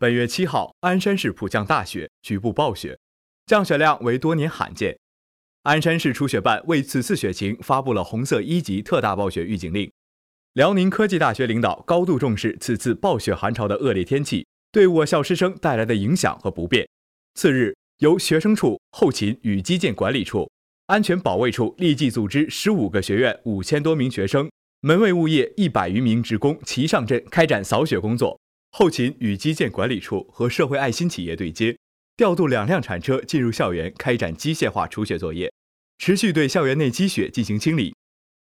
本月七号，鞍山市普降大雪，局部暴雪，降雪量为多年罕见。鞍山市初雪办为此次雪情发布了红色一级特大暴雪预警令。辽宁科技大学领导高度重视此次暴雪寒潮的恶劣天气对我校师生带来的影响和不便。次日，由学生处、后勤与基建管理处、安全保卫处立即组织十五个学院五千多名学生、门卫物业一百余名职工齐上阵开展扫雪工作。后勤与基建管理处和社会爱心企业对接，调度两辆铲车进入校园开展机械化除雪作业，持续对校园内积雪进行清理。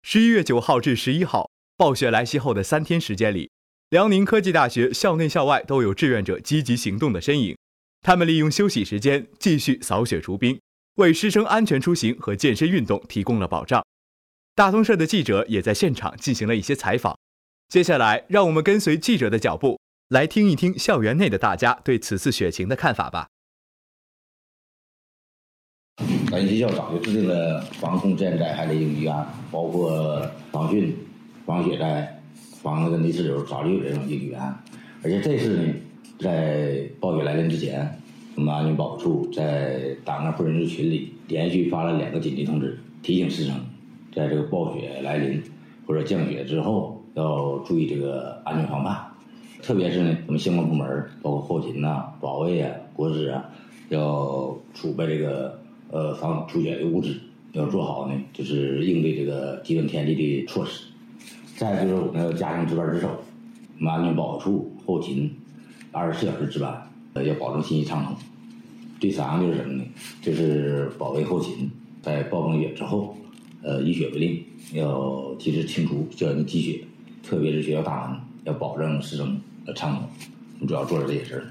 十一月九号至十一号，暴雪来袭后的三天时间里，辽宁科技大学校内校外都有志愿者积极行动的身影。他们利用休息时间继续扫雪除冰，为师生安全出行和健身运动提供了保障。大通社的记者也在现场进行了一些采访。接下来，让我们跟随记者的脚步。来听一听校园内的大家对此次雪情的看法吧。咱学校早就制定了防控自然灾害的应急预案，包括防汛、防雪灾、防那个泥石流，早就有这种应急预案。而且这次呢，在暴雪来临之前，我们安全保护处在档案复印日群里连续发了两个紧急通知，提醒师生，在这个暴雪来临或者降雪之后，要注意这个安全防范。特别是呢，我们相关部门包括后勤呐、保卫啊、国资啊，要储备这个呃防出雪的物资，要做好呢，就是应对这个极端天气的措施。再就是我们要加强值班值守，我们安全保护处后勤二十四小时值班，呃，要保证信息畅通。第三个就是什么呢？就是保卫后勤在暴风雪之后，呃，以雪为令，要及时清除校园的积雪，特别是学校大门要保证师生。畅通，我们主要做的这些事儿。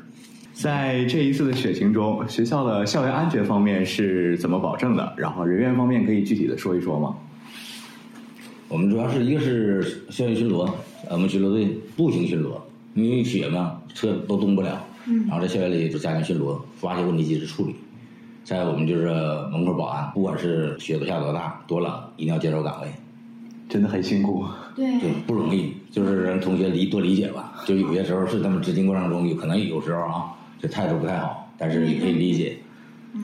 在这一次的雪情中，学校的校园安全方面是怎么保证的？然后人员方面可以具体的说一说吗？我们主要是一个是校园巡逻，我们巡逻队步行巡逻，因为雪嘛，车都动不了。嗯。然后在校园里就加强巡逻，发现问题及时处理。再我们就是门口保安，不管是雪都下多大、多冷，一定要坚守岗位。真的很辛苦。对。对，不容易。就是让同学理多理解吧，就有些时候是他们执行过程中有可能有时候啊，这态度不太好，但是也可以理解，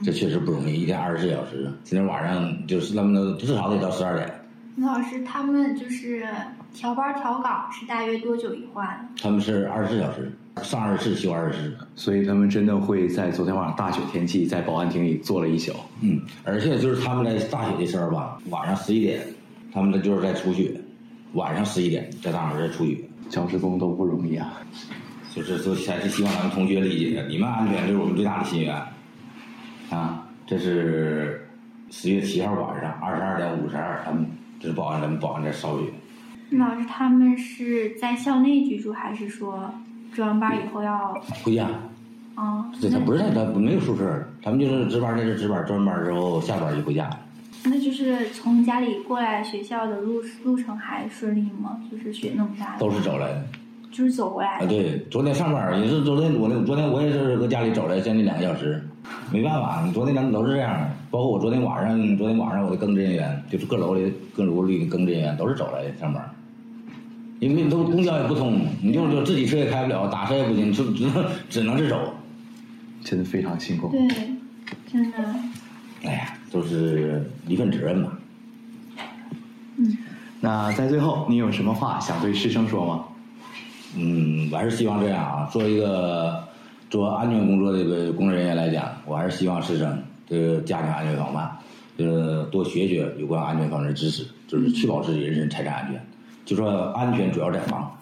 这确实不容易，一天二十四小时，今天晚上就是那么至少得到十二点。李老师，他们就是调班调岗是大约多久一换？他们是二十四小时，上二十四休二十四，所以他们真的会在昨天晚上大雪天气在保安亭里坐了一宿。嗯，而且就是他们在大雪的时候吧，晚上十一点，他们这就是在除雪。晚上十一点在大门这出雨，教职工都不容易啊。就是说，还是希望咱们同学理解，你们安全就是我们最大的心愿。啊，这是十月七号晚上二十二点五十二，他们这是保安，咱们保安在扫雪。老师，他们是在校内居住，还是说值完班以后要回家？啊，这他不是他没有宿舍，他们就是值班在这值班，值完班之后下班就回家。那就是从家里过来学校的路路程还顺利吗？就是雪那么大，都是走来的，就是走过来的。啊，对，昨天上班也是昨天我那昨天我也是搁家里走来将近两个小时，没办法，你昨天咱们都是这样的。包括我昨天晚上，昨天晚上我的更值人员就是各楼里各楼里的更值人员都是走来的上班，因为都公交也不通，你就是说自己车也开不了，打车也不行，就只能只能是走，真的非常辛苦。对，真的。哎呀。都是一份责任嘛。嗯。那在最后，你有什么话想对师生说吗？嗯，我还是希望这样啊，做一个做安全工作的这个工作人员来讲，我还是希望师生这个加强安全防范，就是多学学有关安全方面的知识，就是确保自己人身财产安全。就说安全主要在防。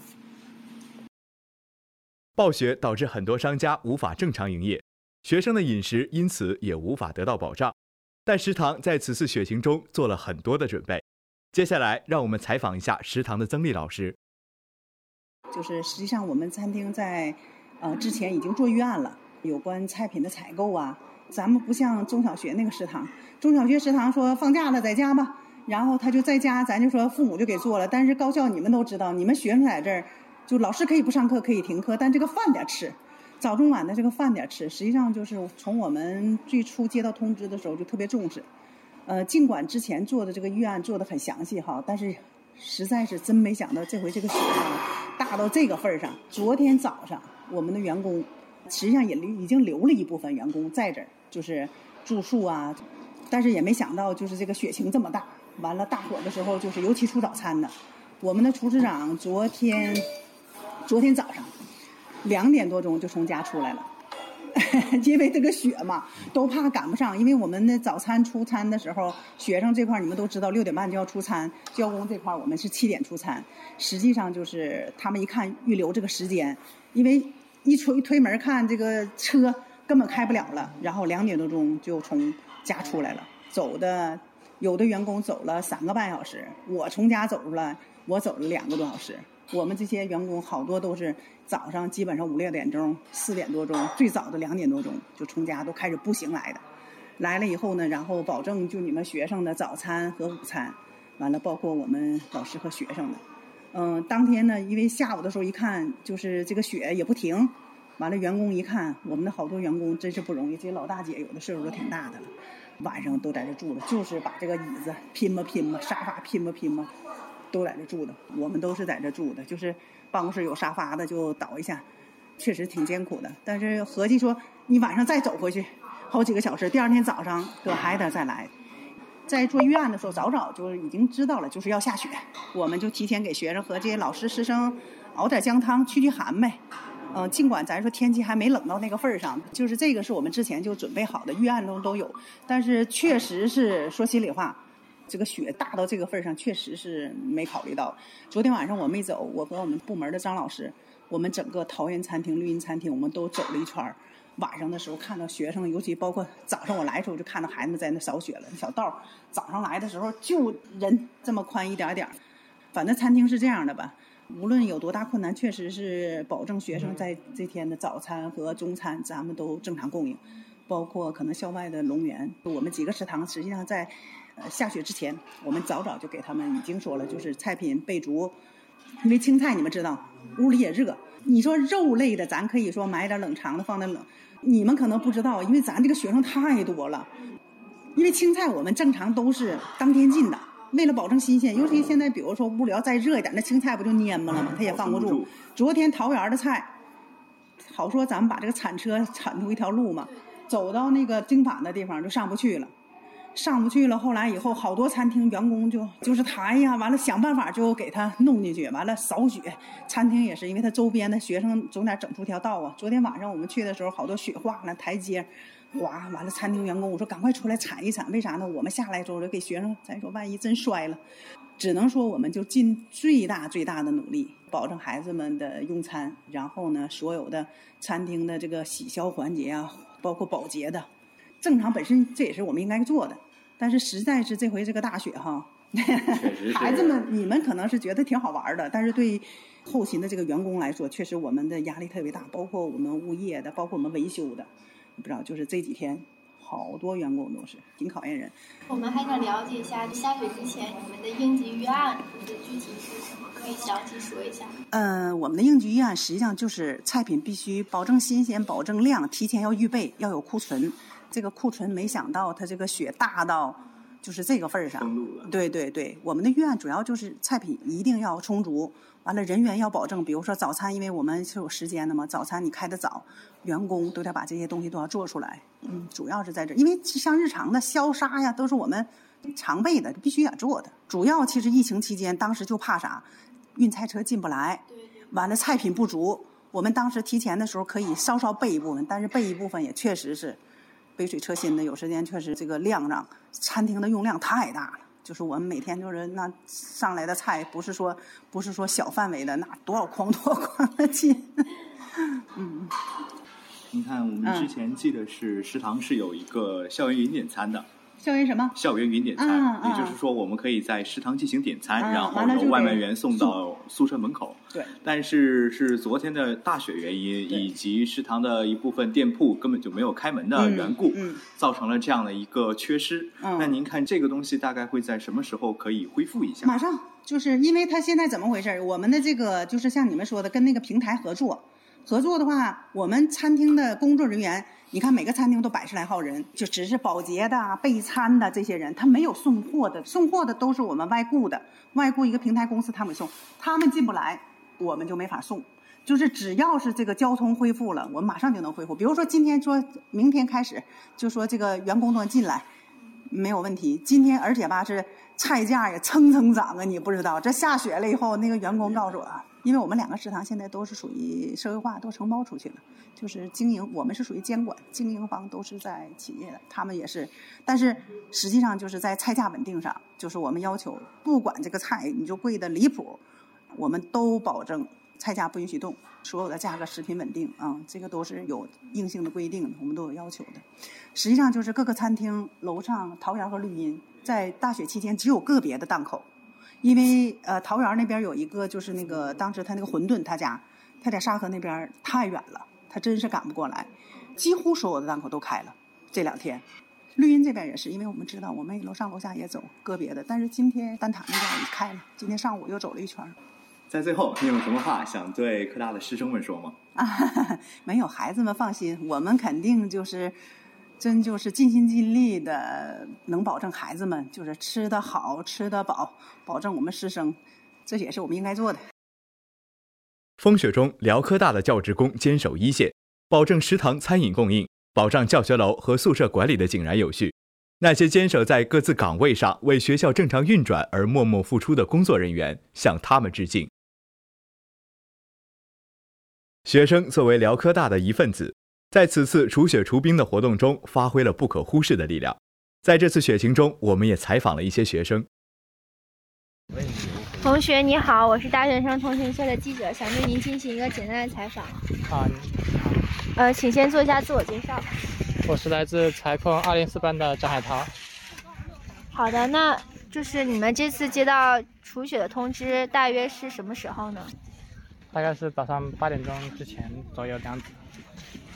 暴雪导致很多商家无法正常营业，学生的饮食因此也无法得到保障。但食堂在此次雪情中做了很多的准备。接下来，让我们采访一下食堂的曾丽老师。就是实际上，我们餐厅在呃之前已经做预案了，有关菜品的采购啊。咱们不像中小学那个食堂，中小学食堂说放假了在家吧，然后他就在家，咱就说父母就给做了。但是高校你们都知道，你们学生在这儿，就老师可以不上课，可以停课，但这个饭得吃。早中晚的这个饭点吃，实际上就是从我们最初接到通知的时候就特别重视。呃，尽管之前做的这个预案做的很详细哈，但是实在是真没想到这回这个雪啊大到这个份儿上。昨天早上我们的员工实际上也留已经留了一部分员工在这儿，就是住宿啊，但是也没想到就是这个雪情这么大。完了，大火的时候就是尤其出早餐的，我们的厨师长昨天昨天早上两点多钟就从家出来了。因为这个雪嘛，都怕赶不上。因为我们的早餐出餐的时候，学生这块你们都知道，六点半就要出餐；教工这块我们是七点出餐。实际上就是他们一看预留这个时间，因为一推推门看这个车根本开不了了，然后两点多钟就从家出来了。走的有的员工走了三个半小时，我从家走出来，我走了两个多小时。我们这些员工好多都是早上基本上五六点钟、四点多钟，最早的两点多钟就从家都开始步行来的。来了以后呢，然后保证就你们学生的早餐和午餐，完了包括我们老师和学生的。嗯，当天呢，因为下午的时候一看就是这个雪也不停，完了员工一看，我们的好多员工真是不容易，这些老大姐有的岁数都挺大的了，晚上都在这住了，就是把这个椅子拼吧拼吧，沙发拼吧拼吧。都在这住的，我们都是在这住的，就是办公室有沙发的就倒一下，确实挺艰苦的。但是合计说，你晚上再走回去，好几个小时，第二天早上可还得再来。在做预案的时候，早早就已经知道了，就是要下雪，我们就提前给学生和这些老师师生熬点姜汤驱驱寒呗。嗯，尽管咱说天气还没冷到那个份儿上，就是这个是我们之前就准备好的，预案中都有。但是确实是说心里话。这个雪大到这个份儿上，确实是没考虑到。昨天晚上我没走，我和我们部门的张老师，我们整个桃园餐厅、绿茵餐厅，我们都走了一圈儿。晚上的时候看到学生，尤其包括早上我来的时候，就看到孩子们在那扫雪了。那小道儿早上来的时候就人这么宽一点点儿。反正餐厅是这样的吧，无论有多大困难，确实是保证学生在这天的早餐和中餐咱们都正常供应。包括可能校外的龙源，我们几个食堂实际上在呃。下雪之前，我们早早就给他们已经说了，就是菜品备足。因为青菜你们知道，屋里也热。你说肉类的，咱可以说买点冷藏的放在冷。你们可能不知道，因为咱这个学生太多了。因为青菜我们正常都是当天进的，为了保证新鲜。尤其现在，比如说屋里要再热一点，那青菜不就蔫巴了吗？它也放不住。昨天桃园的菜，好说咱们把这个铲车铲出一条路嘛，走到那个经返的地方就上不去了。上不去了，后来以后好多餐厅员工就就是抬呀，完了想办法就给他弄进去，完了扫雪。餐厅也是，因为他周边的学生总得整出条道啊。昨天晚上我们去的时候，好多雪化了台阶，滑完了。餐厅员工我说赶快出来铲一铲，为啥呢？我们下来之后就给学生，咱说万一真摔了，只能说我们就尽最大最大的努力，保证孩子们的用餐，然后呢，所有的餐厅的这个洗消环节啊，包括保洁的。正常本身这也是我们应该做的，但是实在是这回这个大雪哈，孩子们你们可能是觉得挺好玩的，但是对后勤的这个员工来说，确实我们的压力特别大，包括我们物业的，包括我们维修的，不知道就是这几天好多员工都是挺考验人。我们还想了解一下下雪之前你们的应急预案的具体是什么，可以详细说一下？嗯，我们的应急预案实际上就是菜品必须保证新鲜、保证量，提前要预备，要有库存。这个库存没想到它这个雪大到就是这个份儿上，对对对，我们的预案主要就是菜品一定要充足，完了人员要保证，比如说早餐，因为我们是有时间的嘛，早餐你开的早，员工都得把这些东西都要做出来，嗯，主要是在这，因为像日常的消杀呀，都是我们常备的，必须得做的。主要其实疫情期间，当时就怕啥，运菜车进不来，完了菜品不足，我们当时提前的时候可以稍稍备一部分，但是备一部分也确实是。杯水车薪的，有时间确实这个量上，餐厅的用量太大了。就是我们每天就是那上来的菜，不是说不是说小范围的，那多少筐 多少筐的进。嗯，你看我们之前记得是食堂是有一个校园云点餐的。校园什么？校园云点餐，也就是说，我们可以在食堂进行点餐，然后由外卖员送到宿舍门口。对。但是是昨天的大雪原因，以及食堂的一部分店铺根本就没有开门的缘故，造成了这样的一个缺失。那您看这个东西大概会在什么时候可以恢复一下？马上，就是因为他现在怎么回事？我们的这个就是像你们说的，跟那个平台合作，合作的话，我们餐厅的工作人员。你看每个餐厅都百十来号人，就只是保洁的、备餐的这些人，他没有送货的，送货的都是我们外雇的，外雇一个平台公司他们送，他们进不来，我们就没法送。就是只要是这个交通恢复了，我们马上就能恢复。比如说今天说明天开始，就说这个员工都进来，没有问题。今天而且吧是菜价也蹭蹭涨啊，你不知道。这下雪了以后，那个员工告诉我，因为我们两个食堂现在都是属于社会化，都承包出去了，就是经营，我们是属于监管，经营方都是在企业的，他们也是。但是实际上就是在菜价稳定上，就是我们要求，不管这个菜你就贵的离谱，我们都保证。菜价不允许动，所有的价格食品稳定啊，这个都是有硬性的规定的，我们都有要求的。实际上就是各个餐厅楼上桃园和绿荫在大雪期间只有个别的档口，因为呃桃园那边有一个就是那个当时他那个馄饨他家他在沙河那边太远了，他真是赶不过来，几乎所有的档口都开了这两天。绿荫这边也是，因为我们知道我们楼上楼下也走个别的，但是今天丹塔那边也开了，今天上午又走了一圈。在最后，你有什么话想对科大的师生们说吗？啊，没有，孩子们放心，我们肯定就是真就是尽心尽力的，能保证孩子们就是吃得好、吃得饱，保证我们师生，这也是我们应该做的。风雪中，辽科大的教职工坚守一线，保证食堂餐饮供应，保障教学楼和宿舍管理的井然有序。那些坚守在各自岗位上，为学校正常运转而默默付出的工作人员，向他们致敬。学生作为辽科大的一份子，在此次除雪除冰的活动中发挥了不可忽视的力量。在这次雪情中，我们也采访了一些学生。同学你好，我是大学生通讯社的记者，想对您进行一个简单的采访。好。呃，请先做一下自我介绍。我是来自财控二零四班的张海涛。好的，那就是你们这次接到除雪的通知，大约是什么时候呢？大概是早上八点钟之前左右这样子。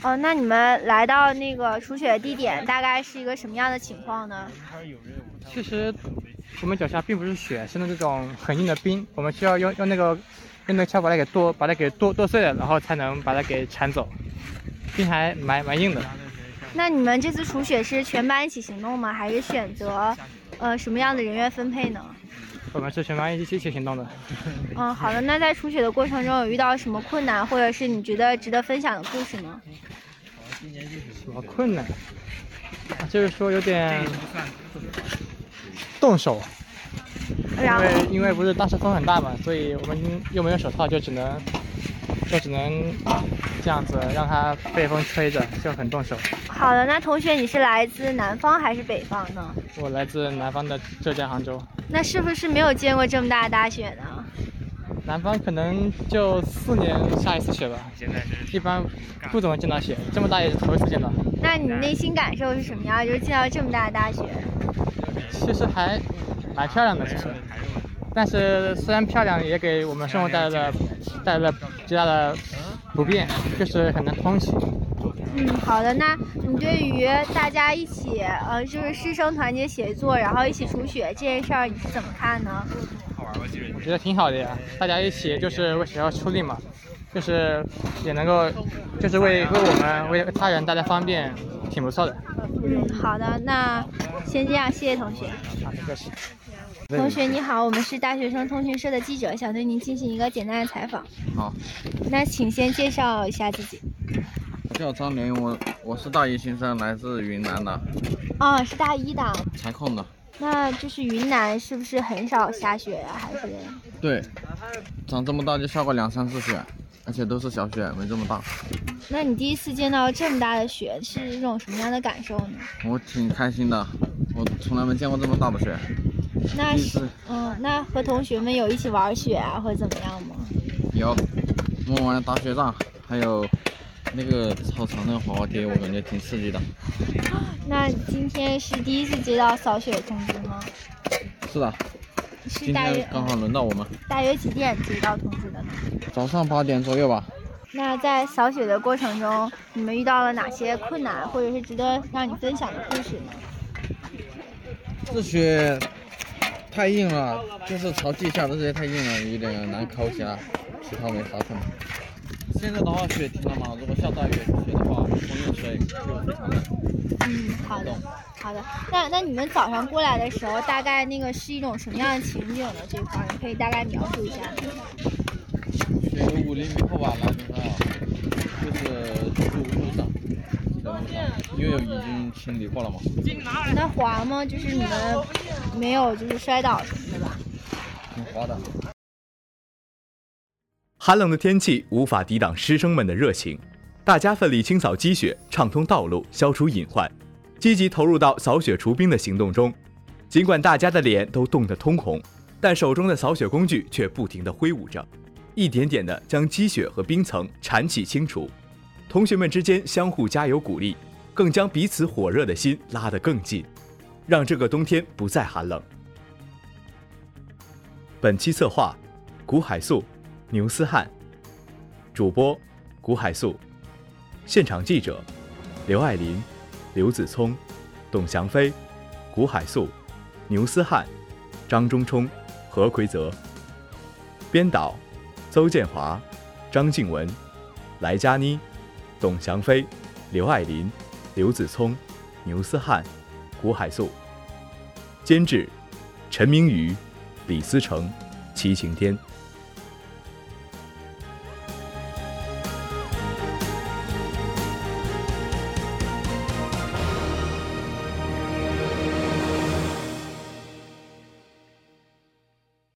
哦，那你们来到那个除雪地点，大概是一个什么样的情况呢？其实我们脚下并不是雪，是那种很硬的冰，我们需要用用那个用那个锹把它给剁，把它给剁剁碎了，然后才能把它给铲走。冰还蛮蛮硬的。那你们这次除雪是全班一起行动吗？还是选择呃什么样的人员分配呢？我们是全班一起一起行动的。嗯，好的。那在除雪的过程中有遇到什么困难，或者是你觉得值得分享的故事吗？什么困难？就是说有点动手，因为因为不是当时风很大嘛，所以我们又没有手套，就只能就只能这样子让它被风吹着，就很冻手。好的，那同学你是来自南方还是北方呢？我来自南方的浙江杭州。那是不是没有见过这么大的大雪呢？南方可能就四年下一次雪吧，现在一般不怎么见到雪，这么大也是头一次见到。那你内心感受是什么样？就是见到这么大的大雪？其实还蛮漂亮的，其实。但是虽然漂亮，也给我们生活带来了带来了极大的不便，就是很难通行。嗯，好的。那你对于大家一起，呃，就是师生团结协作，然后一起除雪这件事儿，你是怎么看呢？我觉得挺好的呀，大家一起就是为学校出力嘛，就是也能够，就是为为我们为他人带来方便，挺不错的。嗯，好的。那先这样，谢谢同学。好，不客气。同学你好，我们是大学生通讯社的记者，想对您进行一个简单的采访。好。那请先介绍一下自己。叫张林，我我是大一新生，来自云南的。哦，是大一的。财控的。那就是云南是不是很少下雪呀？还是？对，长这么大就下过两三次雪，而且都是小雪，没这么大。那你第一次见到这么大的雪是一种什么样的感受呢？我挺开心的，我从来没见过这么大的雪。那是，嗯，那和同学们有一起玩雪啊，或者怎么样吗？有，我们玩打雪仗，还有。那个操场那个滑滑梯，我感觉挺刺激的。那今天是第一次接到扫雪通知吗？是的。是大约刚好轮到我们。大约几点接到通知的呢？早上八点左右吧。那在扫雪的过程中，你们遇到了哪些困难，或者是值得让你分享的故事呢？这雪太硬了，就是朝地下的这些太硬了，有点难抠起来，其他没发成。现在的话雪停了嘛，如果下大雨雪的话，风用水就非常的。嗯，好的，好的。那那你们早上过来的时候，大概那个是一种什么样的情景呢？这块儿你可以大概描述一下。雪有五厘米厚吧，那地方就是路路上，因为已经清理过了嘛。那滑吗？就是你们没有就是摔倒什么的吧？挺滑的。寒冷的天气无法抵挡师生们的热情，大家奋力清扫积雪，畅通道路，消除隐患，积极投入到扫雪除冰的行动中。尽管大家的脸都冻得通红，但手中的扫雪工具却不停地挥舞着，一点点地将积雪和冰层铲起清除。同学们之间相互加油鼓励，更将彼此火热的心拉得更近，让这个冬天不再寒冷。本期策划：古海素。牛思翰，主播古海素，现场记者刘爱林、刘子聪、董翔飞、古海素、牛思翰、张中冲、何奎泽，编导邹建华、张静文、莱佳妮、董翔飞、刘爱林、刘子聪、牛思翰、胡海素，监制陈明宇、李思成、齐晴天。